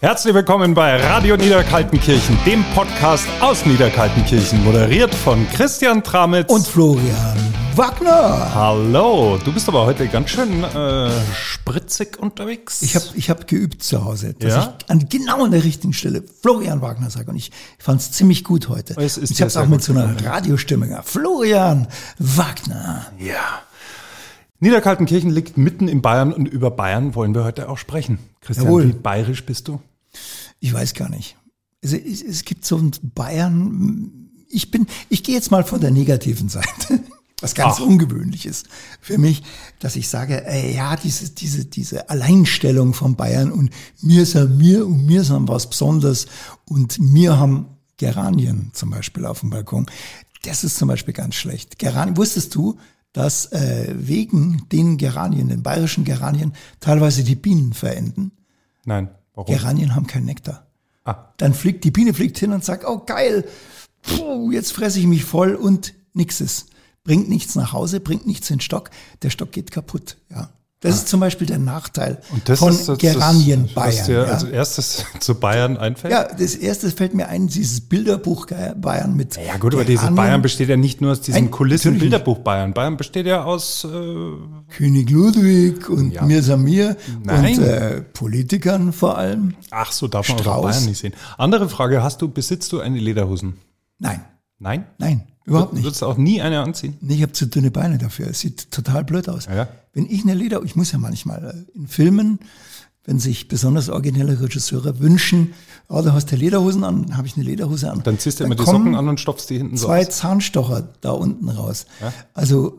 Herzlich willkommen bei Radio Niederkaltenkirchen, dem Podcast aus Niederkaltenkirchen, moderiert von Christian Tramitz und Florian Wagner. Hallo, du bist aber heute ganz schön äh, spritzig unterwegs. Ich habe ich hab geübt zu Hause, dass Ja? ich an genau an der richtigen Stelle Florian Wagner sage. Und ich fand es ziemlich gut heute. Es ist ich habe es auch mit so einer. Radiostimme. Florian Wagner. Ja. Niederkaltenkirchen liegt mitten in Bayern und über Bayern wollen wir heute auch sprechen. Christian, Jawohl. wie bayerisch bist du? Ich weiß gar nicht. Also, es, es gibt so ein Bayern. Ich bin, ich gehe jetzt mal von der negativen Seite. Was ganz Ach. ungewöhnlich ist für mich, dass ich sage, äh, ja, diese, diese, diese Alleinstellung von Bayern und mir sind mir und mir sind was Besonderes und wir haben Geranien zum Beispiel auf dem Balkon. Das ist zum Beispiel ganz schlecht. Geranien, wusstest du, dass äh, wegen den Geranien, den bayerischen Geranien, teilweise die Bienen verenden? Nein, warum? Geranien haben keinen Nektar. Ah. Dann fliegt die Biene fliegt hin und sagt, oh geil, puh, jetzt fresse ich mich voll und nix ist. Bringt nichts nach Hause, bringt nichts in den Stock, der Stock geht kaputt. Ja. Das ist zum Beispiel der Nachteil Ah. Und das von ist jetzt Geranien das, was Bayern. dir ja. als erstes zu Bayern einfällt? ja, das erste fällt mir ein, dieses Bilderbuch Bayern mit. Ja gut, aber dieses. Bayern besteht ja nicht nur aus diesem Kulissen Bilderbuch Bayern. Bayern besteht ja aus äh, König Ludwig und Ja. mir Samir Nein. und äh, Politikern vor allem. Ach so, darf man auch. Bayern nicht sehen. Andere Frage, hast du, besitzt du eine Lederhosen? Nein, Nein? nein, überhaupt nicht. Würdest du auch nie eine anziehen? Nee, ich habe zu dünne Beine dafür. Es sieht total blöd aus. Ja. Wenn ich eine Leder, ich muss ja manchmal äh, in Filmen, wenn sich besonders originelle Regisseure wünschen, oh, du hast ja Lederhosen an, dann habe ich eine Lederhose an. Dann ziehst du immer die Socken an und stopfst die hinten so Zwei aus. Zahnstocher da unten raus. Also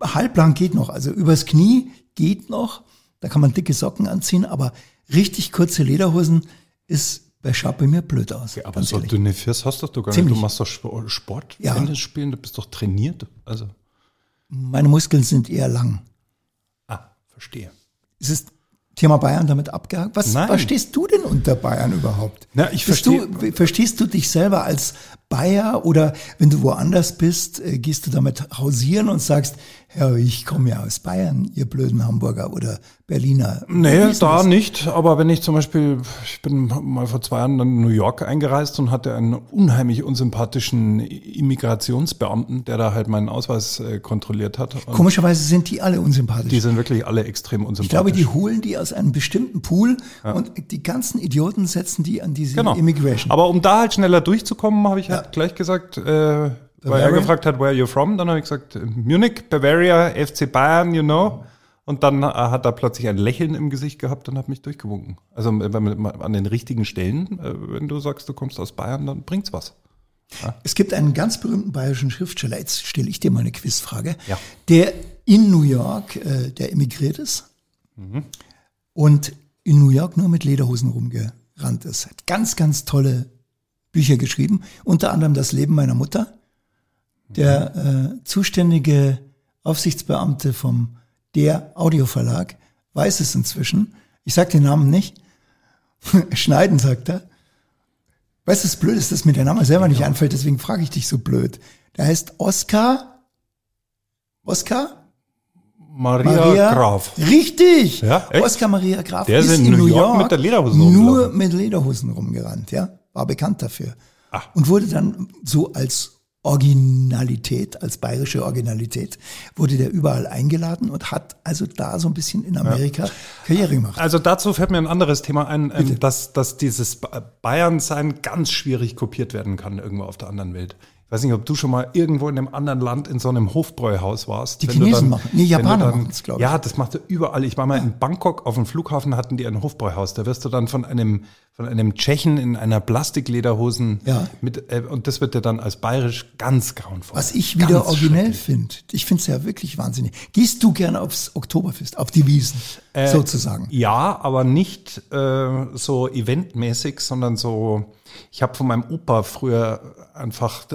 halblang geht noch. Also übers Knie geht noch. Da kann man dicke Socken anziehen, aber richtig kurze Lederhosen ist bei schaut bei mir blöd aus. Aber ganz so ehrlich. dünne Füße hast du doch gar Ziemlich. nicht. Du machst doch Sp- Sport, Ja. Tennis spielen, du bist doch trainiert. Also, Meine Muskeln sind eher lang. Verstehe. Ist das Thema Bayern damit abgehakt? Was Nein. verstehst du denn unter Bayern überhaupt? Na, ich verstehe- Du, verstehst du dich selber als Bayer oder wenn du woanders bist, äh, gehst du damit hausieren und sagst, ja, ich komme ja aus Bayern, ihr blöden Hamburger oder Berliner. Nee, da das? nicht. Aber wenn ich zum Beispiel, ich bin mal vor zwei Jahren in New York eingereist und hatte einen unheimlich unsympathischen Immigrationsbeamten, der da halt meinen Ausweis äh, kontrolliert hat. Komischerweise sind die alle unsympathisch. die sind wirklich alle extrem ich unsympathisch. glaube, die holen die aus einem bestimmten Pool und die ganzen Idioten setzen die an diese Genau. Immigration. Aber um da halt schneller durchzukommen, habe ich halt gleich gesagt, äh, weil er gefragt hat, where are you from? Dann habe ich gesagt, Munich, Bavaria, FC Bayern, you know. Und dann äh, hat er plötzlich ein Lächeln im Gesicht gehabt und hat mich durchgewunken. Also an den richtigen Stellen, äh, wenn du sagst, du kommst aus Bayern, dann bringt's was. Es gibt einen ganz berühmten bayerischen Schriftsteller, jetzt stelle ich dir mal eine Quizfrage, Ja. der in New York, äh, der emigriert ist und in New York nur mit Lederhosen rumgerannt ist. Hat ganz, ganz tolle Bücher geschrieben, unter anderem Das Leben meiner Mutter. Der äh, zuständige Aufsichtsbeamte vom Der Audioverlag weiß es inzwischen. Ich sage den Namen nicht. Schneiden, sagt er. Weißt du, das Blöde ist, dass mir der Name selber nicht einfällt, deswegen frage ich dich so blöd. Der heißt Oskar. Oskar? Maria, Graf. Richtig! Ja, echt? Oskar Maria Graf Der ist in New York mit der Lederhosen nur mit Lederhosen rumgerannt, ja. War bekannt dafür. Ah. Und wurde dann so als Originalität, als bayerische Originalität, wurde der überall eingeladen und hat also da so ein bisschen in Amerika Karriere gemacht. Also dazu fällt mir ein anderes Thema ein, ähm, dass, dass dieses Ba- Bayern-Sein ganz schwierig kopiert werden kann irgendwo auf der anderen Welt. Ich weiß nicht, ob du schon mal irgendwo in einem anderen Land in so einem Hofbräuhaus warst. Die Wenn Chinesen machen- nee, Japaner dann- machen's, glaub ich. Ja, das macht er überall. Ich war mal in Bangkok auf dem Flughafen, hatten die ein Hofbräuhaus. Da wirst du dann von einem, von einem Tschechen in einer Plastiklederhosen Ja. mit, äh, und das wird dir dann als bayerisch ganz grauenvoll. Was ich wieder Ganz originell finde. Ich finde es ja wirklich wahnsinnig. Gehst du gerne aufs Oktoberfest, auf die Wiesen, Äh, sozusagen? Ja, aber nicht äh, so eventmäßig, sondern so, ich habe von meinem Opa früher einfach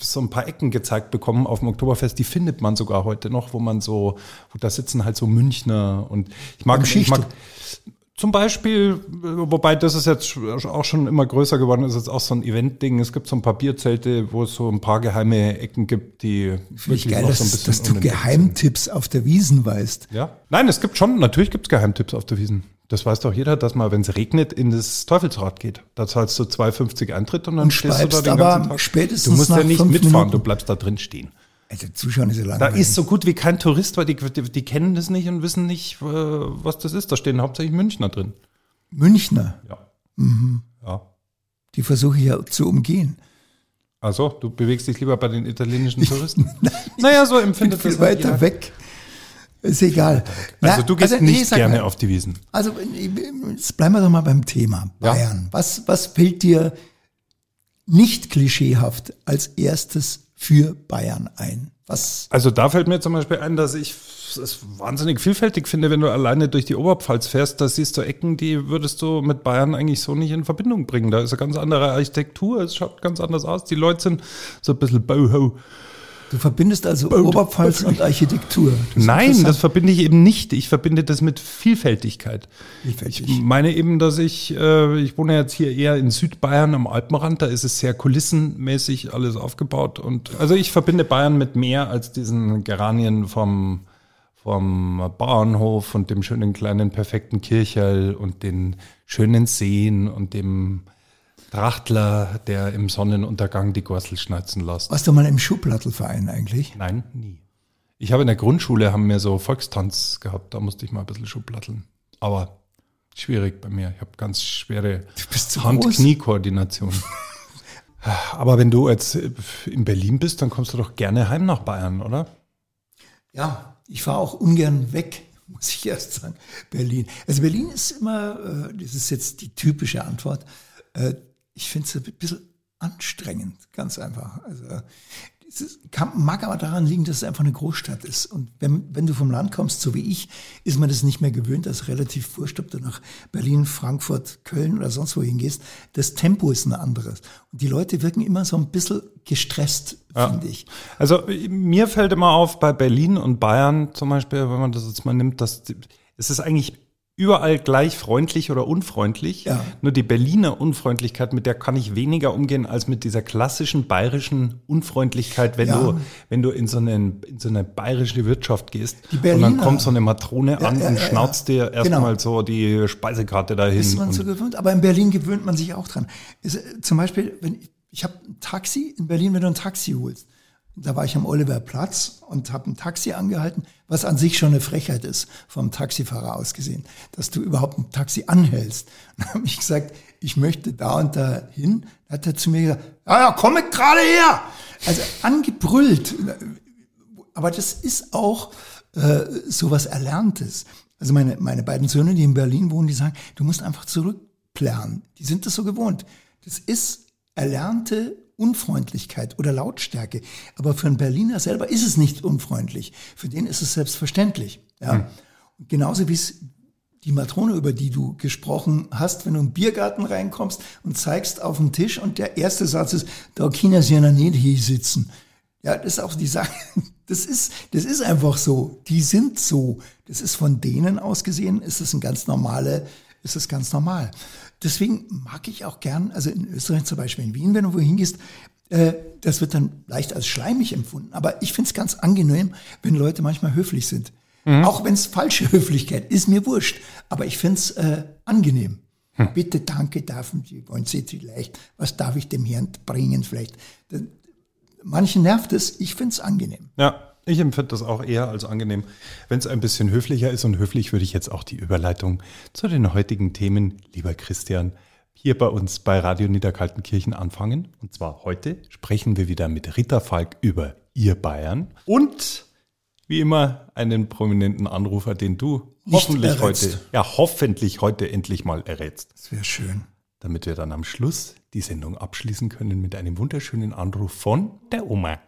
so ein paar Ecken gezeigt bekommen auf dem Oktoberfest, die findet man sogar heute noch, wo man so, wo da sitzen halt so Münchner und ich mag, ich mag. Zum Beispiel, wobei das ist jetzt auch schon immer größer geworden, ist jetzt auch so ein Event-Ding. Es gibt so ein paar Bierzelte, wo es so ein paar geheime Ecken gibt, die Finde ich geil, dass, so ein bisschen dass du Geheimtipps auf der Wiesen weißt. Ja. Nein, es gibt schon, natürlich gibt es Geheimtipps auf der Wiesen. Das weiß doch jeder, dass man, wenn es regnet, in das Teufelsrad geht. Da zahlst du 2,50 Eintritt und dann und stehst du da den ganzen Tag. Spätestens du musst ja nicht mitfahren, Minuten. du bleibst da drin stehen. Also Zuschauen ist ja Da ist so gut wie kein Tourist, weil die, die, die, kennen das nicht und wissen nicht, äh, was das ist. Da stehen hauptsächlich Münchner drin. Münchner? Ja. Mhm. Ja. Die versuche ich ja zu umgehen. Also, du bewegst dich lieber bei den italienischen Touristen? naja, so empfindet das weiter jeder. weg. Ist egal. Also du gehst also, nicht nee, gerne mal, auf die Wiesen. Also jetzt bleiben wir doch mal beim Thema Bayern. Ja. Was, was fällt dir nicht klischeehaft als erstes für Bayern ein? Was? Also da fällt mir zum Beispiel ein, dass ich es wahnsinnig vielfältig finde, wenn du alleine durch die Oberpfalz fährst, da siehst du Ecken, die würdest du mit Bayern eigentlich so nicht in Verbindung bringen. Da ist eine ganz andere Architektur, es schaut ganz anders aus. Die Leute sind so ein bisschen Boho. Du verbindest also Boat. Oberpfalz und Architektur. Das Nein, das verbinde ich eben nicht. Ich verbinde das mit Vielfältigkeit. Vielfältig. Ich meine eben, dass ich, äh, ich wohne jetzt hier eher in Südbayern am Alpenrand, da ist es sehr kulissenmäßig alles aufgebaut. Und also ich verbinde Bayern mit mehr als diesen Geranien vom, vom Bauernhof und dem schönen kleinen perfekten Kircherl und den schönen Seen und dem Trachtler, der im Sonnenuntergang die Gorsel schneiden lässt. Warst du mal im Schuhplattelverein eigentlich? Nein, nie. Ich habe in der Grundschule, haben wir so Volkstanz gehabt, da musste ich mal ein bisschen Schuhplatteln. Aber schwierig bei mir. Ich habe ganz schwere Hand-Knie-Koordination. Aber wenn du jetzt in Berlin bist, dann kommst du doch gerne heim nach Bayern, oder? Ja, ich fahre auch ungern weg, muss ich erst sagen. Berlin. Also Berlin ist immer, äh, das ist jetzt die typische Antwort, äh, ich finde es ein bisschen anstrengend, ganz einfach. Also es kann, mag aber daran liegen, dass es einfach eine Großstadt ist. Und wenn, wenn du vom Land kommst, so wie ich, ist man das nicht mehr gewöhnt, dass relativ wurscht, ob du nach Berlin, Frankfurt, Köln oder sonst wohin gehst. Das Tempo ist ein anderes. Und die Leute wirken immer so ein bisschen gestresst, ja. finde ich. Also mir fällt immer auf, bei Berlin und Bayern zum Beispiel, wenn man das jetzt mal nimmt, dass es ist eigentlich überall gleich freundlich oder unfreundlich. Ja. Nur die Berliner Unfreundlichkeit, mit der kann ich weniger umgehen als mit dieser klassischen bayerischen Unfreundlichkeit, wenn ja. du, wenn du in so, einen, in so eine bayerische Wirtschaft gehst und dann kommt so eine Matrone an ja, und schnauzt dir erstmal genau. so die Speisekarte dahin. Ist man so gewöhnt, aber in Berlin gewöhnt man sich auch dran. Ist, äh, zum Beispiel, wenn ich, ich habe ein Taxi in Berlin, wenn du ein Taxi holst, da war ich am Oliverplatz und habe ein Taxi angehalten, was an sich schon eine Frechheit ist, vom Taxifahrer aus gesehen, dass du überhaupt ein Taxi anhältst. Dann habe ich gesagt, ich möchte da und da hin. Da hat er zu mir gesagt, ja, ja, komm gerade her. Also angebrüllt. Aber das ist auch äh, sowas Erlerntes. Also meine, meine beiden Söhne, die in Berlin wohnen, die sagen, du musst einfach zurückplanen. Die sind das so gewohnt. Das ist erlernte Unfreundlichkeit oder Lautstärke. Aber für einen Berliner selber ist es nicht unfreundlich. Für den ist es selbstverständlich. Ja. Hm. Genauso wie es die Matrone, über die du gesprochen hast, wenn du im Biergarten reinkommst und zeigst auf den Tisch und der erste Satz ist, da China sie ja nicht hier sitzen. Ja, das ist auch die Sache. Das ist, das ist einfach so. Die sind so. Das ist von denen aus gesehen, ist es ein ganz normale, ist es ganz normal. Deswegen mag ich auch gern, also in Österreich zum Beispiel, in Wien, wenn du wohin gehst, äh, das wird dann leicht als schleimig empfunden. Aber ich finde es ganz angenehm, wenn Leute manchmal höflich sind. Mhm. Auch wenn es falsche Höflichkeit ist, mir wurscht. Aber ich finde es äh, angenehm. Hm. Bitte, danke, dürfen Sie, wollen Sie vielleicht, was darf ich dem Herrn bringen vielleicht? Manchen nervt es, ich finde es angenehm. Ja. Ich empfinde das auch eher als angenehm, wenn es ein bisschen höflicher ist. Und höflich würde ich jetzt auch die Überleitung zu den heutigen Themen, lieber Christian, hier bei uns bei Radio Niederkaltenkirchen anfangen. Und zwar heute sprechen wir wieder mit Ritter Falk über Ihr Bayern und wie immer einen prominenten Anrufer, den du Nicht hoffentlich errätst. heute, ja, hoffentlich heute endlich mal errätst. Das wäre schön. Damit wir dann am Schluss die Sendung abschließen können mit einem wunderschönen Anruf von der Oma.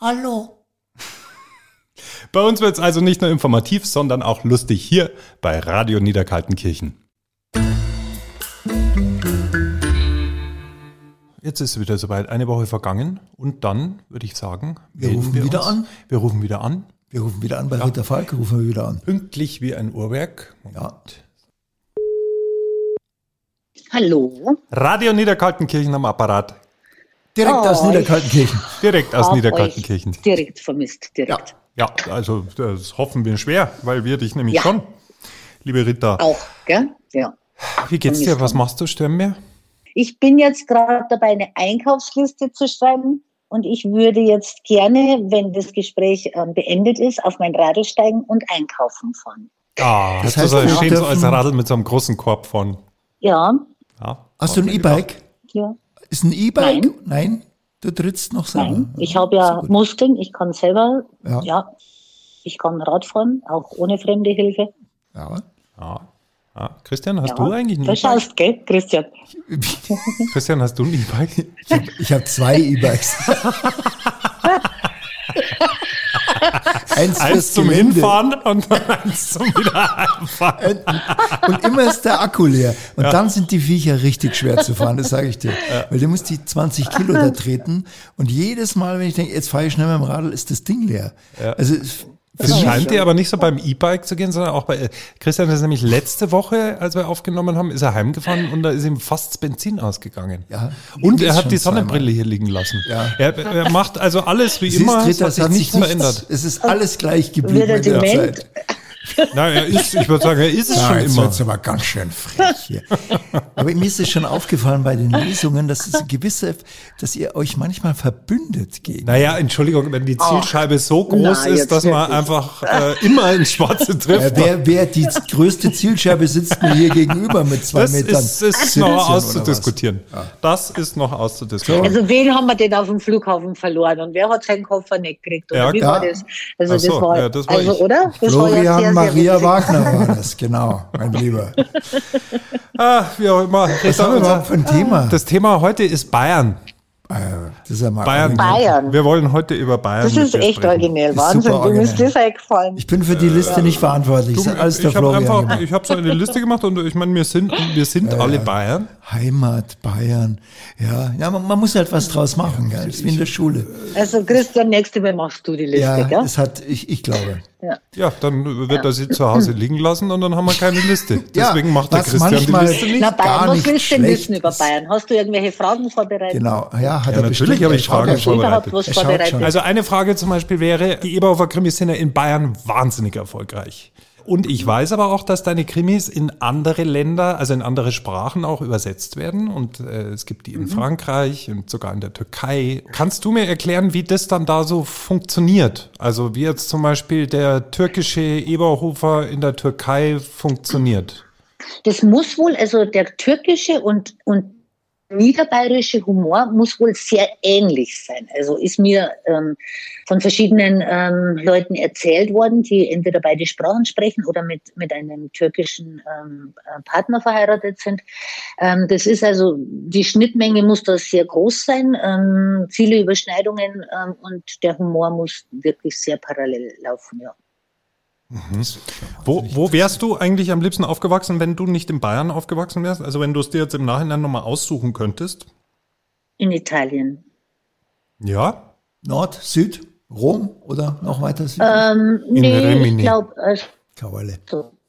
Hallo. Bei uns wird es also nicht nur informativ, sondern auch lustig hier bei Radio Niederkaltenkirchen. Jetzt ist es wieder soweit, eine Woche vergangen und dann würde ich sagen, wir rufen wir wieder uns. an. Wir rufen wieder an. Wir rufen wieder an bei ja. Ritter Falk, rufen wir wieder an. Pünktlich wie ein Uhrwerk. Moment. Ja. Hallo. Radio Niederkaltenkirchen am Apparat. Direkt Oh, aus Niederkaltenkirchen. Direkt aus Niederkaltenkirchen. Direkt vermisst, direkt. Ja, also das hoffen wir schwer, weil wir dich nämlich Ja. schon, liebe Rita. Auch, gell? Ja. Wie geht's dir? Was machst du, Sternmeer? Ich bin jetzt gerade dabei, eine Einkaufsliste zu schreiben und ich würde jetzt gerne, wenn das Gespräch ähm, beendet ist, auf mein Radl steigen und einkaufen fahren. Ah, Das heißt, wir so schön so als Radl mit so einem großen Korb von. Ja, Ja. Hast du ein E-Bike? ja. Ist ein E-Bike? Nein. Nein? Du trittst noch selber. Nein, ich habe ja gut. Muskeln, ich kann selber, Ja. ja. ich kann Radfahren, auch ohne fremde Hilfe. Ja. Ja. ja. Christian, hast ja. du eigentlich ein Du E-Bike? schaust, gell, Christian? Christian, hast du ein E-Bike? Ich habe ich hab zwei E-Bikes. Eins, Eins zum Gelände Hinfahren und eins zum Wiederheimfahren. Und immer ist der Akku leer. Und dann sind die Viecher richtig schwer zu fahren, das sage ich dir. Weil du musst die 20 Kilo da treten. Und jedes Mal, wenn ich denke, jetzt fahre ich schnell mit dem Radl, ist das Ding leer. Also es- scheint dir aber nicht so beim E-Bike zu gehen, sondern auch bei äh, Christian das ist nämlich letzte Woche, als wir aufgenommen haben, ist er heimgefahren und da ist ihm fast das Benzin ausgegangen. Ja, Und er hat die zweimal. Sonnenbrille hier liegen lassen. Ja. Er, er macht also alles wie Siehst, immer, Rita, es hat sich hat nichts verändert. Es ist alles gleich geblieben Wird er in der dement? Nein, er ist, ich würde sagen, er ist es Ja, schon jetzt immer. wird's aber ganz schön frech hier. aber mir ist es schon aufgefallen bei den Lesungen, dass es gewisse, dass ihr euch manchmal verbündet gegen. Naja, Entschuldigung, wenn die Zielscheibe so groß na, ist, jetzt dass man wirklich. einfach äh, immer ins Schwarze trifft. wer, wer die größte Zielscheibe sitzt mir hier gegenüber mit zwei das Metern. ist, ist 17 noch auszudiskutieren. Das ist noch auszudiskutieren. Also wen haben wir denn auf dem Flughafen verloren und wer hat seinen Koffer nicht gekriegt? Oder Ja, wie ja. war das? Also so, das war, ja, das war also ich. oder? Das war ja Florian sehr, sehr Maria. Wagner war das, genau, mein Lieber. Ah, wie auch immer. Was haben wir überhaupt für ein Thema? Das Thema heute ist Bayern. Äh, das ist ja mal Bayern. Bayern. Wir wollen heute über Bayern. Das ist dir echt sprechen. originell. Wahnsinn, du bist das eingefallen. Ich bin für die Liste nicht verantwortlich. Du, alles der ich habe einfach, gemacht. ich habe so eine Liste gemacht und ich meine, wir sind, wir sind alle Bayern. Heimat, Bayern. Ja, ja man, man muss halt was draus machen. Gell? Das ist wie in der Schule. Also Christian, nächste Mal machst du die Liste, Ja, gell? es hat, ich, ich glaube. Ja, dann wird er sie zu Hause liegen lassen und dann haben wir keine Liste. Ja, Deswegen macht der Christian die Liste nicht. Na gar Bayern, was nicht willst du denn wissen über. Bayern? Hast du irgendwelche Fragen vorbereitet? Genau. Ja, hat Ja, er natürlich habe ich Fragen ja vorbereitet. Er vorbereitet? Also eine Frage zum Beispiel wäre, die Eberhofer Krimis sind ja in Bayern wahnsinnig erfolgreich. Und ich weiß aber auch, dass deine Krimis in andere Länder, also in andere Sprachen auch übersetzt werden. Und äh, es gibt die in Frankreich und sogar in der Türkei. Kannst du mir erklären, wie das dann da so funktioniert? Also wie jetzt zum Beispiel der türkische Eberhofer in der Türkei funktioniert? Das muss wohl, also der türkische und, und niederbayerische Humor muss wohl sehr ähnlich sein. Also ist mir ähm, von verschiedenen ähm, Leuten erzählt worden, die entweder beide Sprachen sprechen oder mit, mit einem türkischen ähm, äh, Partner verheiratet sind. Ähm, das ist also, die Schnittmenge muss da sehr groß sein, ähm, viele Überschneidungen ähm, und der Humor muss wirklich sehr parallel laufen, ja. Wo, wo wärst du eigentlich am liebsten aufgewachsen, wenn du nicht in Bayern aufgewachsen wärst? Also wenn du es dir jetzt im Nachhinein nochmal aussuchen könntest? In Italien. Ja? Nord, Süd, Rom oder noch weiter Süd? Ähm, In nee, Rimini. ich glaube, also, Kawalle.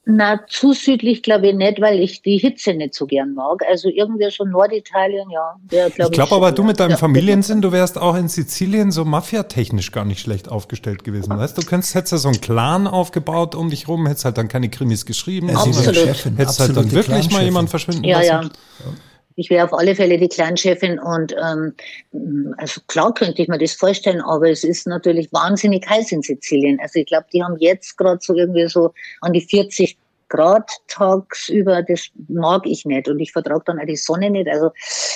Na, zu südlich glaube ich nicht, weil ich die Hitze nicht so gern mag. Also irgendwie so Norditalien, ja. glaub Ich glaube aber, schon, du mit deinem ja. Familiensinn, du wärst auch in Sizilien so mafiatechnisch gar nicht schlecht aufgestellt gewesen. Weißt du, du könntest, hättest ja so einen Clan aufgebaut um dich rum, hättest halt dann keine Krimis geschrieben. Ja, ist Absolut. Chefin, Hättest halt dann wirklich mal Clanchefin. jemand verschwinden Ja, ja. lassen. Ich wäre auf alle Fälle die Clanchefin und ähm, also klar könnte ich mir das vorstellen, aber es ist natürlich wahnsinnig heiß in Sizilien. Also ich glaube, die haben jetzt gerade so irgendwie so an die 40 Grad tagsüber, das mag ich nicht und ich vertrage dann auch die Sonne nicht. Also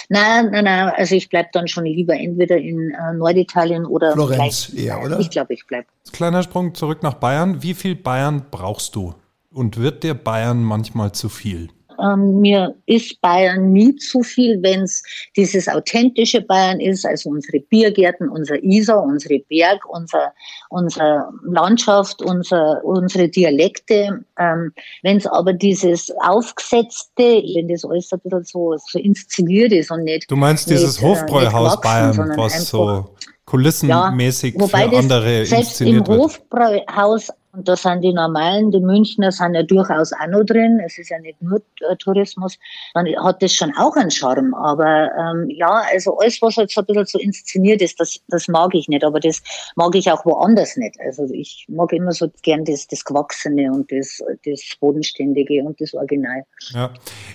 nein, nein, nein, also ich bleib dann schon lieber entweder in äh, Norditalien oder Florenz eher, oder? Ich glaube, ich bleib. Kleiner Sprung zurück nach Bayern. Wie viel Bayern brauchst du? Und wird dir Bayern manchmal zu viel? Ähm, mir ist Bayern nie zu viel, wenn es dieses authentische Bayern ist, also unsere Biergärten, unser Isar, unsere Berg, unser, unsere Landschaft, unser, unsere Dialekte. Ähm, wenn es aber dieses Aufgesetzte, wenn das alles ein bisschen so, so inszeniert ist und nicht. Du meinst dieses äh, Hofbräuhaus nicht gewachsen, Bayern, sondern was so kulissenmäßig wobei für andere selbst im inszeniert wird? Hofbräuhaus Und da sind die normalen, die Münchner sind ja durchaus auch noch drin. Es ist ja nicht nur äh, Tourismus. Dann hat das schon auch einen Charme. Aber ähm, ja, also alles, was halt so ein bisschen so inszeniert ist, das, das mag ich nicht. Aber das mag ich auch woanders nicht. Also ich mag immer so gern das, das Gewachsene und das, das Bodenständige und das Original. Ja.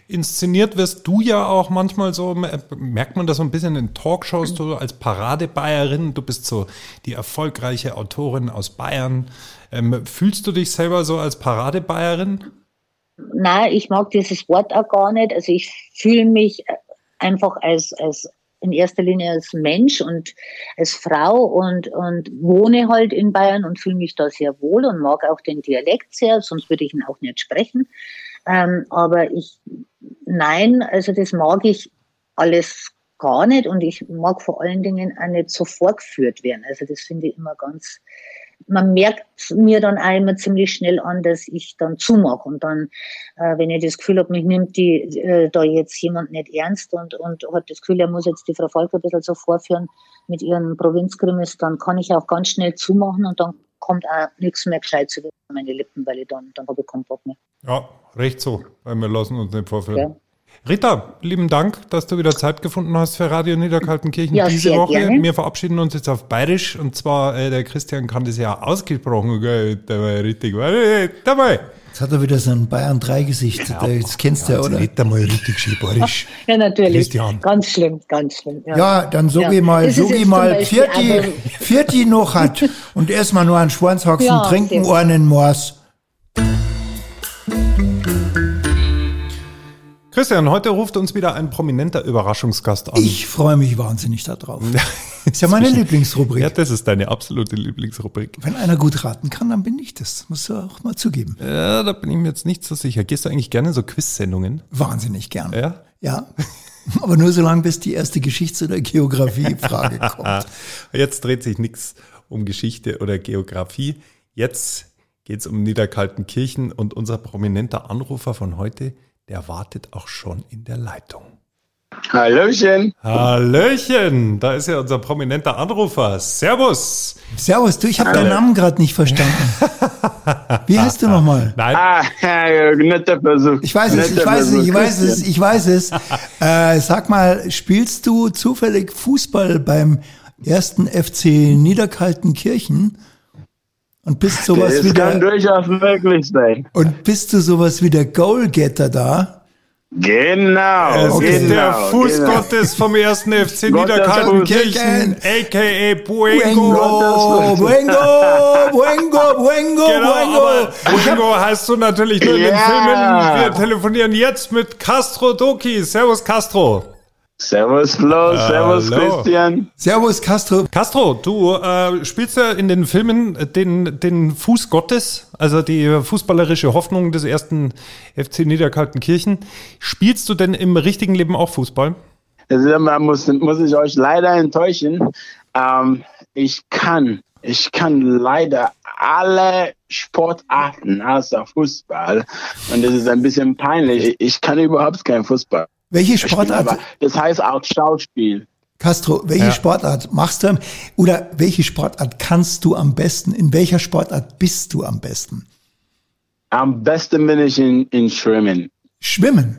Inszeniert wirst du ja auch manchmal so, merkt man das so ein bisschen in Talkshows, du als Paradebayerin, du bist so die erfolgreiche Autorin aus Bayern. Ähm, fühlst du dich selber so als Paradebayerin? Nein, ich mag dieses Wort auch gar nicht. Also ich fühle mich einfach als, als in erster Linie als Mensch und als Frau und, und wohne halt in Bayern und fühle mich da sehr wohl und mag auch den Dialekt sehr, sonst würde ich ihn auch nicht sprechen. Ähm, aber ich, nein, also das mag ich alles gar nicht und ich mag vor allen Dingen auch nicht so vorgeführt werden. Also das finde ich immer ganz, man merkt mir dann immer ziemlich schnell an, dass ich dann zumache. Und dann, äh, wenn ich das Gefühl habe, mich nimmt die, äh, da jetzt jemand nicht ernst und, und hat das Gefühl, er muss jetzt die Frau Volker ein bisschen so vorführen mit ihren Provinzkrimis, dann kann ich auch ganz schnell zumachen und dann kommt auch nichts mehr gescheit zu meine Lippen, weil ich dann, dann habe ich keinen Bock mehr. Ja, recht so, weil wir lassen uns nicht vorführen. Ja. Rita, lieben Dank, dass du wieder Zeit gefunden hast für Radio Niederkaltenkirchen ja, diese Woche. Gerne. Wir verabschieden uns jetzt auf Bayerisch und zwar, äh, der Christian kann das ja ausgesprochen, gell? Der war richtig. Dabei. Jetzt hat er wieder so ein Bayern 3 Gesicht. Ja, das kennst du ja, oder? Nicht einmal richtig schön bayerisch. Ja, natürlich. Christian. Ganz schlimm, ganz schlimm. Ja, ja dann sag ja. ich mal, sag ich mal, Vierti, Vierti noch hat und erstmal nur einen Schwanzhaxen ja, trinken, einen Mors. Christian, heute ruft uns wieder ein prominenter Überraschungsgast an. Ich freue mich wahnsinnig darauf. ist ja meine Lieblingsrubrik. Ja, das ist deine absolute Lieblingsrubrik. Wenn einer gut raten kann, dann bin ich das. Musst du auch mal zugeben. Ja, da bin ich mir jetzt nicht so sicher. Gehst du eigentlich gerne in so Quiz-Sendungen? Wahnsinnig gern. Ja? Ja. Aber nur so lange, bis die erste Geschichts- oder Geografiefrage kommt. Jetzt dreht sich nichts um Geschichte oder Geografie. Jetzt geht es um Niederkaltenkirchen und unser prominenter Anrufer von heute der wartet auch schon in der Leitung. Hallöchen. Hallöchen, da ist ja unser prominenter Anrufer. Servus. Servus, du, ich habe deinen Namen gerade nicht verstanden. Wie heißt du nochmal? Nein. Ah, netter Versuch. Ich weiß es, ich weiß es, ich weiß es, ich weiß es. Äh, sag mal, spielst du zufällig Fußball beim ersten FC Niederkaltenkirchen? Und bist sowas das wie der. kann durchaus möglich sein. Und bist du sowas wie der Goalgetter da? Genau. Es okay. ist der Fußgottes genau. vom ersten FC Niederkaltenkirchen, a.k.a. Buengo. Buengo, Buengo, Buengo, Buengo, genau, Buengo. Buengo heißt du natürlich nur in den Filmen. Wir telefonieren jetzt mit Castro Doki. Servus, Castro. Servus Flo, servus Hallo. Christian. Servus Castro. Castro, du äh, spielst ja in den Filmen den, den Fuß Gottes, also die fußballerische Hoffnung des ersten FC Niederkaltenkirchen. Spielst du denn im richtigen Leben auch Fußball? Also, muss, muss ich euch leider enttäuschen. Ähm, ich kann, ich kann leider alle Sportarten außer Fußball. Und das ist ein bisschen peinlich. Ich kann überhaupt kein Fußball. Welche Sportart? Das heißt auch Schauspiel. Castro, welche ja. Sportart machst du oder welche Sportart kannst du am besten? In welcher Sportart bist du am besten? Am besten bin ich in, in Schwimmen. Schwimmen?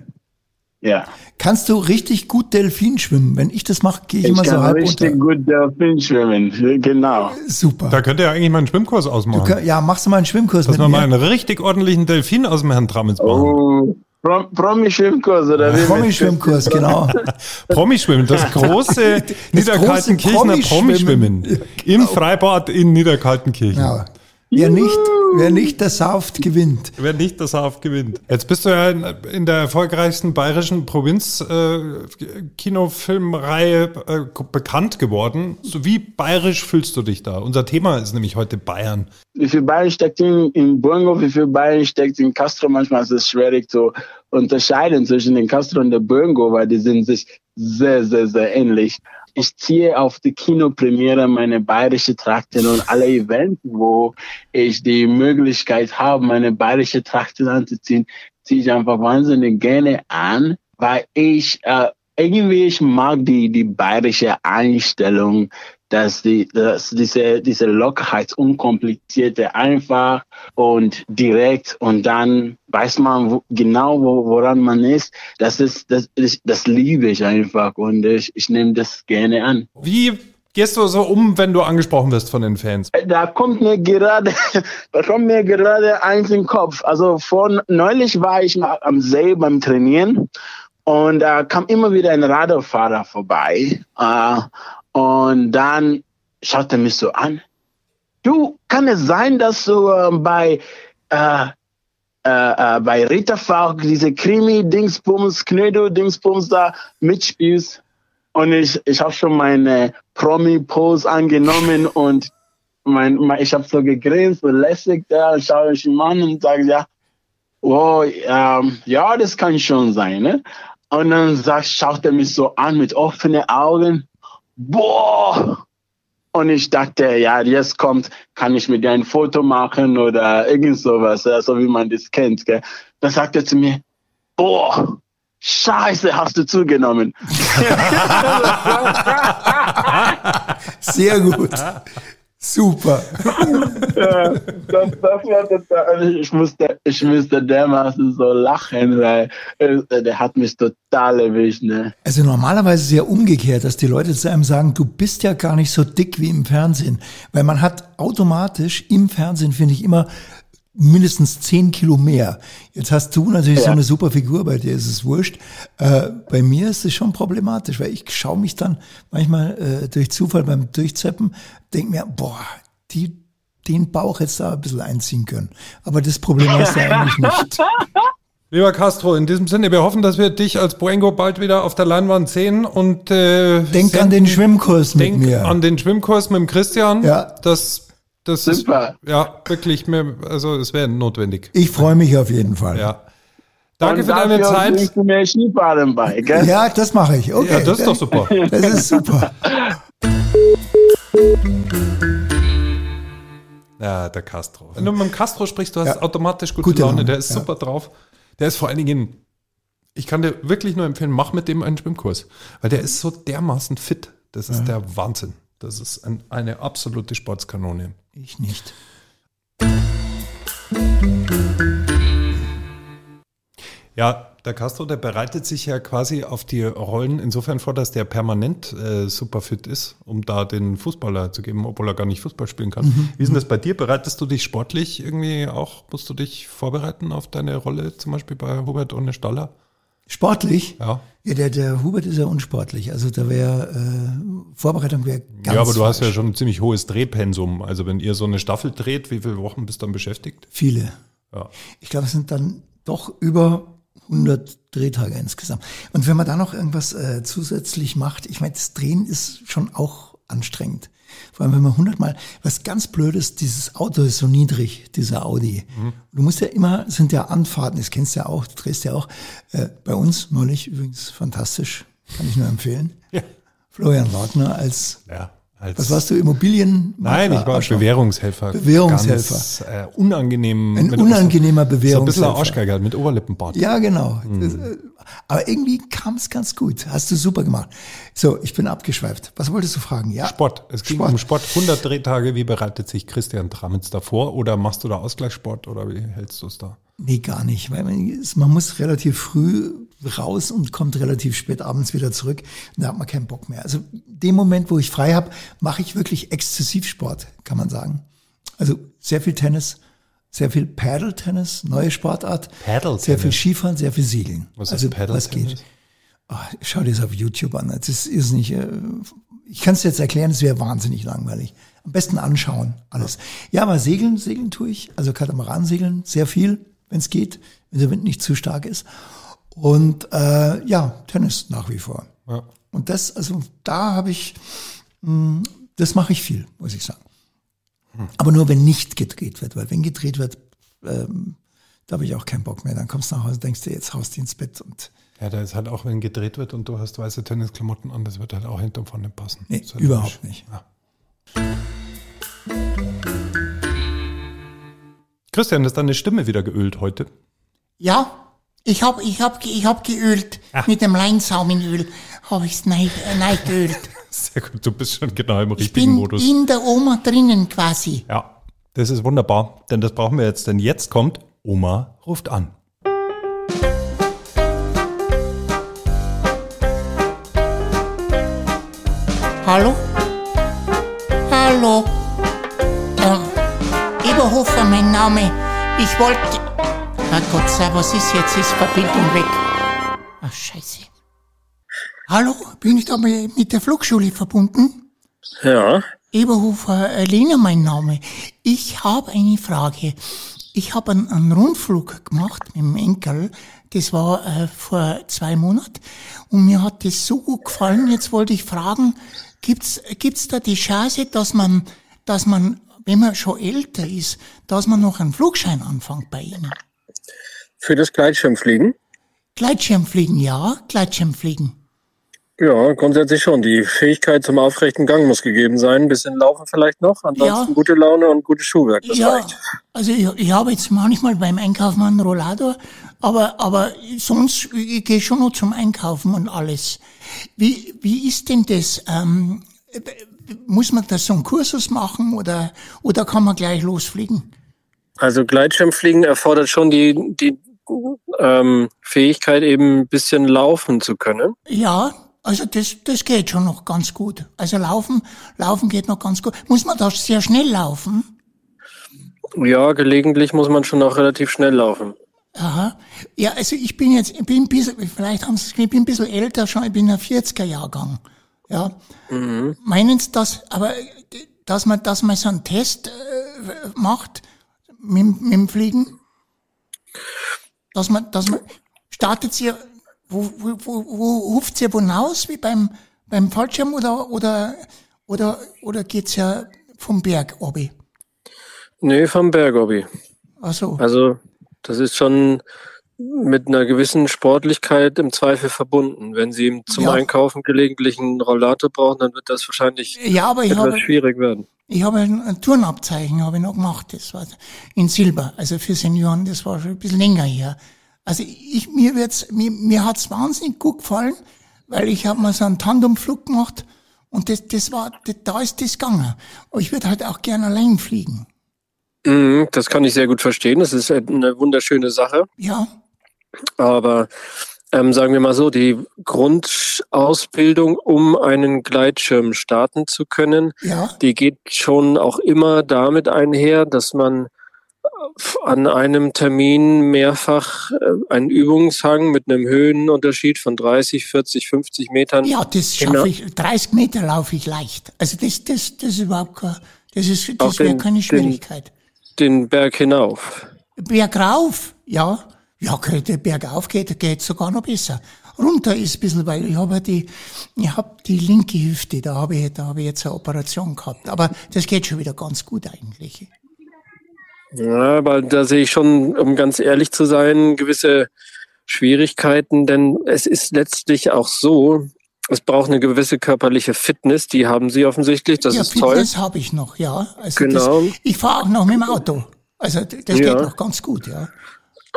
Ja. Kannst du richtig gut Delfin schwimmen? Wenn ich das mache, gehe ich, ich immer so halb richtig unter. gut Delfin schwimmen, genau. Super. Da könnt ihr eigentlich mal einen Schwimmkurs ausmachen. Kann, ja, machst du mal einen Schwimmkurs Dass mit wir mir? mal einen richtig ordentlichen Delfin aus dem Herrn Trammels machen. Oh. Promi-Schwimmkurs oder wie? Promi-Schwimmkurs, genau. Promi-Schwimmen, das große das Niederkaltenkirchener Promi-Schwimmen Promi im Freibad in Niederkaltenkirchen. Ja. Wer nicht, wer nicht das sauft, gewinnt. Wer nicht das sauft, gewinnt. Jetzt bist du ja in, in der erfolgreichsten bayerischen Provinz äh, Kinofilmreihe äh, bekannt geworden. So wie bayerisch fühlst du dich da? Unser Thema ist nämlich heute Bayern. Wie viel Bayern steckt in, in Burgo, wie viel Bayern steckt in Castro? Manchmal ist es schwierig zu unterscheiden zwischen den Castro und der Burgo, weil die sind sich sehr, sehr, sehr ähnlich ich ziehe auf die Kinopremiere meine bayerische Trachten und alle Events, wo ich die Möglichkeit habe, meine bayerische Trachten anzuziehen, ziehe ich einfach wahnsinnig gerne an, weil ich äh, irgendwie ich mag die die bayerische Einstellung dass die, dass diese, diese Lockerheit, unkomplizierte, einfach und direkt und dann weiß man wo, genau, wo, woran man ist. Das ist, das, das, das liebe ich einfach und ich, ich nehme das gerne an. Wie gehst du so um, wenn du angesprochen wirst von den Fans? Da kommt mir gerade, da kommt mir gerade eins in den Kopf. Also vor neulich war ich mal am See beim Trainieren und da kam immer wieder ein Radfahrer vorbei. Äh, und dann schaut er mich so an. Du, kann es sein, dass du äh, bei, äh, äh, bei Rita diese Krimi-Dingsbums, Knödel-Dingsbums da mitspielst? Und ich, ich habe schon meine Promi-Pose angenommen und mein, mein, ich habe so gegrinst und lässig da, schaue ich ihn an und sage, ja, wow, ähm, ja, das kann schon sein. Ne? Und dann sagt, schaut er mich so an mit offenen Augen. Boah! Und ich dachte, ja, jetzt kommt, kann ich mit dir ein Foto machen oder irgend sowas, so wie man das kennt. Gell? Dann sagt er zu mir, boah, Scheiße, hast du zugenommen. Sehr gut. Super. ja, das, das war total, also ich musste, ich musste dermaßen so lachen, weil äh, der hat mich total erwischt. Ne? Also normalerweise ist es ja umgekehrt, dass die Leute zu einem sagen, du bist ja gar nicht so dick wie im Fernsehen. Weil man hat automatisch im Fernsehen, finde ich, immer mindestens zehn Kilo mehr. Jetzt hast du natürlich ja. so eine super Figur, bei dir ist es wurscht. Äh, bei mir ist es schon problematisch, weil ich schaue mich dann manchmal äh, durch Zufall beim Durchzeppen, denke mir, boah, die, den Bauch jetzt da ein bisschen einziehen können. Aber das Problem hast du eigentlich nicht. Lieber Castro, in diesem Sinne, wir hoffen, dass wir dich als Boengo bald wieder auf der Leinwand sehen und äh, denk an den Schwimmkurs mit denk mir. An den Schwimmkurs mit dem Christian. Ja. Das das Super. ist ja wirklich mehr, also es wäre notwendig. Ich freue mich auf jeden Fall. Ja. Danke Und für deine Zeit. Du mir Skifahren bei, gell? Ja, das mache ich. Okay. Ja, das ist doch super. Das ist super. Ja, der Castro. Wenn du mit dem Castro sprichst, du hast ja. automatisch gute, gute Laune. Laune. Der ist ja. super drauf. Der ist vor allen Dingen, ich kann dir wirklich nur empfehlen, mach mit dem einen Schwimmkurs. Weil der ist so dermaßen fit. Das ist ja. der Wahnsinn. Das ist ein, eine absolute Sportskanone. Ich nicht. Ja, der Castro, der bereitet sich ja quasi auf die Rollen insofern vor, dass der permanent äh, super fit ist, um da den Fußballer zu geben, obwohl er gar nicht Fußball spielen kann. Mhm. Wie ist denn das bei dir? Bereitest du dich sportlich irgendwie auch, musst du dich vorbereiten auf deine Rolle zum Beispiel bei Hubert ohne Staller? Sportlich? Ja. Ja, der, der Hubert ist ja unsportlich. Also da wäre äh, Vorbereitung wäre ganz Ja, aber du falsch. hast ja schon ein ziemlich hohes Drehpensum. Also wenn ihr so eine Staffel dreht, wie viele Wochen bist du dann beschäftigt? Viele. Ja. Ich glaube, es sind dann doch über 100 Drehtage insgesamt. Und wenn man da noch irgendwas äh, zusätzlich macht, ich meine, das Drehen ist schon auch anstrengend. Vor allem, wenn man hundertmal, was ganz blöd ist, dieses Auto ist so niedrig, dieser Audi. Mhm. Du musst ja immer, sind ja Anfahrten, das kennst du ja auch, du drehst ja auch. Äh, bei uns neulich übrigens fantastisch, kann ich nur empfehlen. Ja. Florian Wagner als ja. Als Was warst du, Immobilien? Nein, ich war Bewährungshelfer. Bewährungshelfer. Ganz, äh, unangenehm. Ein unangenehmer Bewährungshelfer. So ein bisschen Arschgeiger mit Oberlippenbart. Ja, genau. Mhm. Das, äh, aber irgendwie kam es ganz gut. Hast du super gemacht. So, ich bin abgeschweift. Was wolltest du fragen? Ja. Sport. Es ging Sport. um Sport. 100 Drehtage. Wie bereitet sich Christian Tramitz davor? Oder machst du da Ausgleichssport? Oder wie hältst du es da? Nee, gar nicht. Weil man, man muss relativ früh raus und kommt relativ spät abends wieder zurück. Und da hat man keinen Bock mehr. Also dem Moment, wo ich frei habe, mache ich wirklich Exzessivsport, kann man sagen. Also sehr viel Tennis, sehr viel Paddle-Tennis, neue Sportart. Paddle-Tennis? Sehr viel Skifahren, sehr viel Segeln. Was also, ist Paddle-Tennis? geht. Oh, schau dir das auf YouTube an. Das ist nicht, äh, ich kann es jetzt erklären, es wäre wahnsinnig langweilig. Am besten anschauen, alles. Ja, aber segeln, segeln tue ich. Also Katamaran segeln, sehr viel, wenn es geht, wenn der Wind nicht zu stark ist. Und äh, ja, Tennis nach wie vor. Ja. Und das, also da habe ich, mh, hm, das mache ich viel, muss ich sagen. Hm. Aber nur wenn nicht gedreht wird, weil wenn gedreht wird, ähm, da habe ich auch keinen Bock mehr. Dann kommst du nach Hause, denkst du, jetzt haust du ins Bett und ja, da ist halt auch, wenn gedreht wird und du hast weiße Tennisklamotten an, das wird halt auch hinterm vorne passen. Nee, überhaupt nicht. Ja. Christian, ist deine Stimme wieder geölt heute? Ja, ich hab, ich hab, ich hab geölt. Ach. Mit dem Leinsaumenöl habe ich es äh, geölt. Sehr gut, du bist schon genau im Ich richtigen bin Modus. in der Oma drinnen quasi. Ja, das ist wunderbar, denn das brauchen wir jetzt, denn jetzt kommt Oma ruft an. Hallo? Hallo? Eberhofer, mein Name. Ich wollte. Herrgott, sei, was ist jetzt? Ist Verbindung weg. Ach, scheiße. Hallo? Bin ich da mit mit der Flugschule verbunden? Ja, Eberhofer äh, Lena, mein Name. Ich habe eine Frage. Ich habe einen, einen Rundflug gemacht mit dem Enkel. Das war äh, vor zwei Monaten. Und mir hat das so gut gefallen. Jetzt wollte ich fragen, gibt's gibt's da die Chance, dass man, dass man, wenn man schon älter ist, dass man noch einen Flugschein anfängt bei Ihnen? für das Gleitschirmfliegen? Gleitschirmfliegen, ja, Gleitschirmfliegen. Ja, grundsätzlich schon. Die Fähigkeit zum aufrechten Gang muss gegeben sein. Ein bisschen laufen vielleicht noch. Ansonsten Ja. gute Laune und gutes Schuhwerk. Das ja, reicht. also ich, ich habe jetzt manchmal beim Einkaufen einen Rollator, aber, aber sonst, ich gehe schon noch zum Einkaufen und alles. Wie, wie ist denn das? Ähm, muss man da so einen Kursus machen oder, oder kann man gleich losfliegen? Also Gleitschirmfliegen erfordert schon die, die ähm, Fähigkeit, eben ein bisschen laufen zu können. Ja, also das, das geht schon noch ganz gut. Also laufen, laufen geht noch ganz gut. Muss man da sehr schnell laufen? Ja, gelegentlich muss man schon auch relativ schnell laufen. Aha. Ja, also ich bin jetzt, ich bin ein bisschen, vielleicht haben Sie es, ich bin ein bisschen älter schon, ich bin ein 40er Ja. Meinen Sie das, aber dass man, dass man so einen Test äh, macht mit, mit dem Fliegen? Dass man, dass man, startet Sie, wo, wo, wo, wo ruft Sie hinaus, wie beim, beim Fallschirm oder, oder, oder, oder geht's ja vom Berg obi? Nee, vom Bergobby. Ach so. Also das ist schon mit einer gewissen Sportlichkeit im Zweifel verbunden. Wenn Sie zum Ja. Einkaufen gelegentlich einen Rollator brauchen, dann wird das wahrscheinlich Ja, aber ich etwas habe, schwierig werden. Ich habe ein, ein Turnabzeichen habe ich noch gemacht, das war in Silber, also für Senioren, das war schon ein bisschen länger her. Also ich, mir wird's, mir, mir hat's wahnsinnig gut gefallen, weil ich habe mal so einen Tandemflug gemacht und das, das war, das, da ist das gegangen. Aber ich würde halt auch gerne allein fliegen. Mhm, das kann ich sehr gut verstehen. Das ist eine wunderschöne Sache. Ja, Aber ähm, sagen wir mal so, die Grundausbildung, um einen Gleitschirm starten zu können, ja, die geht schon auch immer damit einher, dass man an einem Termin mehrfach äh, einen Übungshang mit einem Höhenunterschied von 30, 40, 50 Metern ja, das schaffe ich. 30 Meter laufe ich leicht. Also das, das, das ist überhaupt kein, das ist, das wäre den- keine den- Schwierigkeit. den Berg hinauf. Bergauf, ja. Ja, okay, bergauf geht, geht sogar noch besser. Runter ist ein bisschen, weil ich habe die, ich habe die linke Hüfte, da habe ich, da habe ich jetzt eine Operation gehabt. Aber das geht schon wieder ganz gut eigentlich. Ja, aber da sehe ich schon, um ganz ehrlich zu sein, gewisse Schwierigkeiten, denn es ist letztlich auch so, es braucht eine gewisse körperliche Fitness, die haben Sie offensichtlich, das ja, ist toll. Fitness habe ich noch, ja. Also Genau. Das, ich fahre auch noch mit dem Auto. Also das Ja. geht noch ganz gut, ja.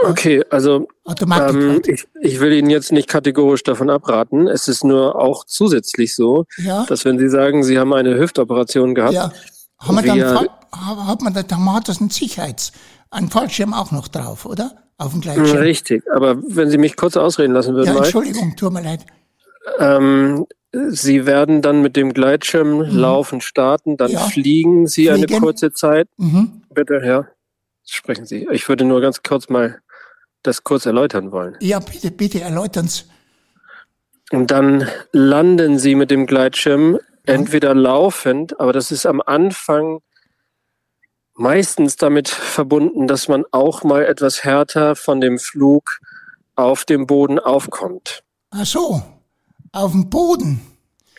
Okay, also ähm, halt. ich, ich will Ihnen jetzt nicht kategorisch davon abraten. Es ist nur auch zusätzlich so, ja, dass wenn Sie sagen, Sie haben eine Hüftoperation gehabt, ja. Haben wir dann, hat man da, da hat das einen Sicherheits, einen Fallschirm auch noch drauf, oder? Auf dem Gleitschirm. richtig. Aber wenn Sie mich kurz ausreden lassen würden, Ja, Entschuldigung, tut mir leid. ähm, Sie werden dann mit dem Gleitschirm laufen starten, dann Mhm. Ja. fliegen Sie eine Fliegen. kurze Zeit. Mhm. Bitte, ja. Sprechen Sie. Ich würde nur ganz kurz mal das kurz erläutern wollen. Ja, bitte, bitte erläutern's. Und dann landen Sie mit dem Gleitschirm entweder laufend, aber das ist am Anfang meistens damit verbunden, dass man auch mal etwas härter von dem Flug auf dem Boden aufkommt. Ach so, auf dem Boden.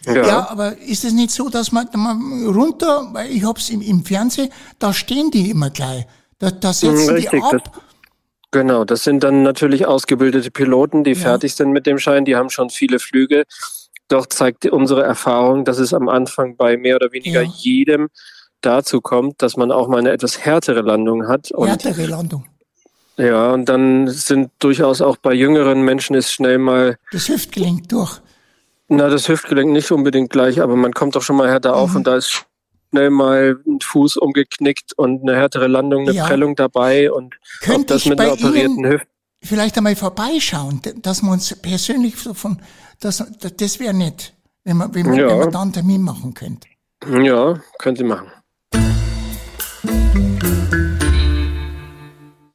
Ja. aber ist es nicht so, dass man, man runter, weil ich hab's im, im Fernsehen, da stehen die immer gleich. Da, da setzen richtig, die ab. Genau, das sind dann natürlich ausgebildete Piloten, die fertig sind mit dem Schein, die haben schon viele Flüge. Doch zeigt unsere Erfahrung, dass es am Anfang bei mehr oder weniger Ja. jedem dazu kommt, dass man auch mal eine etwas härtere Landung hat. Und Härtere Landung. ja, und dann sind durchaus auch bei jüngeren Menschen ist schnell mal Das Hüftgelenk durch. Na, das Hüftgelenk nicht unbedingt gleich, aber man kommt doch schon mal härter auf Mhm. und da ist schnell mal ein Fuß umgeknickt und eine härtere Landung, eine Ja. Prellung dabei und ob Könnte das ich mit einer bei operierten Ihnen Hüfte. vielleicht einmal vorbeischauen, dass wir uns persönlich so von, das, das wäre nett, wenn man, wenn, man, Ja. wenn man da einen Termin machen könnte. Ja, können Sie machen.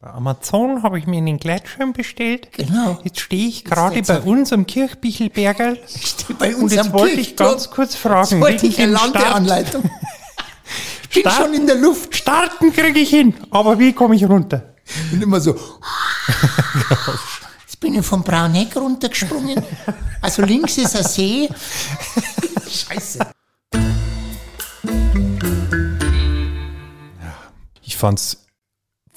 Bei Amazon habe ich mir einen Gleitschirm bestellt. Genau. Jetzt stehe ich gerade jetzt bei uns am Kirchbichelbergerl. Bei Und jetzt wollte ich ganz kurz fragen, wollte wegen ich eine dem Start. Bin schon in der Luft Starten kriege ich hin, aber wie komme ich runter? Und immer so, Jetzt bin ich vom Brauneck runtergesprungen. Also links ist ein See. scheiße. Ich fand's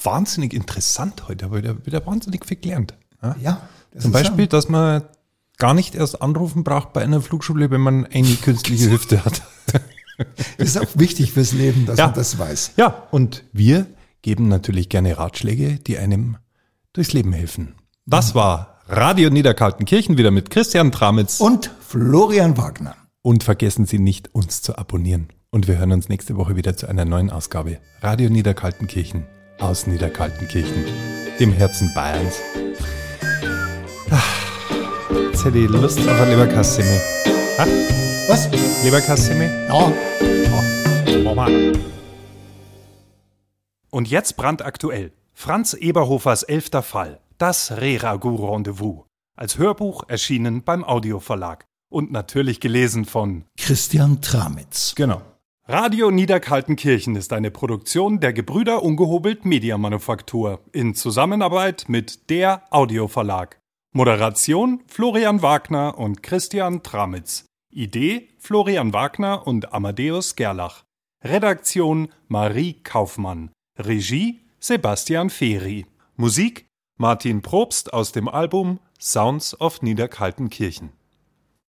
wahnsinnig interessant heute, aber wieder, wieder wahnsinnig viel gelernt. Ja? Ja, das Zum ist Beispiel, dass man gar nicht erst anrufen braucht bei einer Flugschule, wenn man eine künstliche Hüfte hat. Das ist auch wichtig fürs Leben, dass Ja. man das weiß. Ja, und wir geben natürlich gerne Ratschläge, die einem durchs Leben helfen. Das war Radio Niederkaltenkirchen wieder mit Christian Tramitz. Und Florian Wagner. Und vergessen Sie nicht, uns zu abonnieren. Und wir hören uns nächste Woche wieder zu einer neuen Ausgabe. Radio Niederkaltenkirchen aus Niederkaltenkirchen, dem Herzen Bayerns. Ach, Jetzt hätte ich Lust auf eine Leberkassemme. Ha? Was? Leberkassemme? Ja, Mama. Und jetzt brandaktuell. Franz Eberhofers elfter Fall. Das Reragu-Rendezvous. Als Hörbuch erschienen beim Audioverlag. Und natürlich gelesen von Christian Tramitz. Genau. Radio Niederkaltenkirchen ist eine Produktion der Gebrüder Ungehobelt Mediamanufaktur in Zusammenarbeit mit der Audioverlag. Moderation Florian Wagner und Christian Tramitz. Idee Florian Wagner und Amadeus Gerlach. Redaktion Marie Kaufmann. Regie Sebastian Feri. Musik Martin Probst aus dem Album Sounds of Niederkaltenkirchen.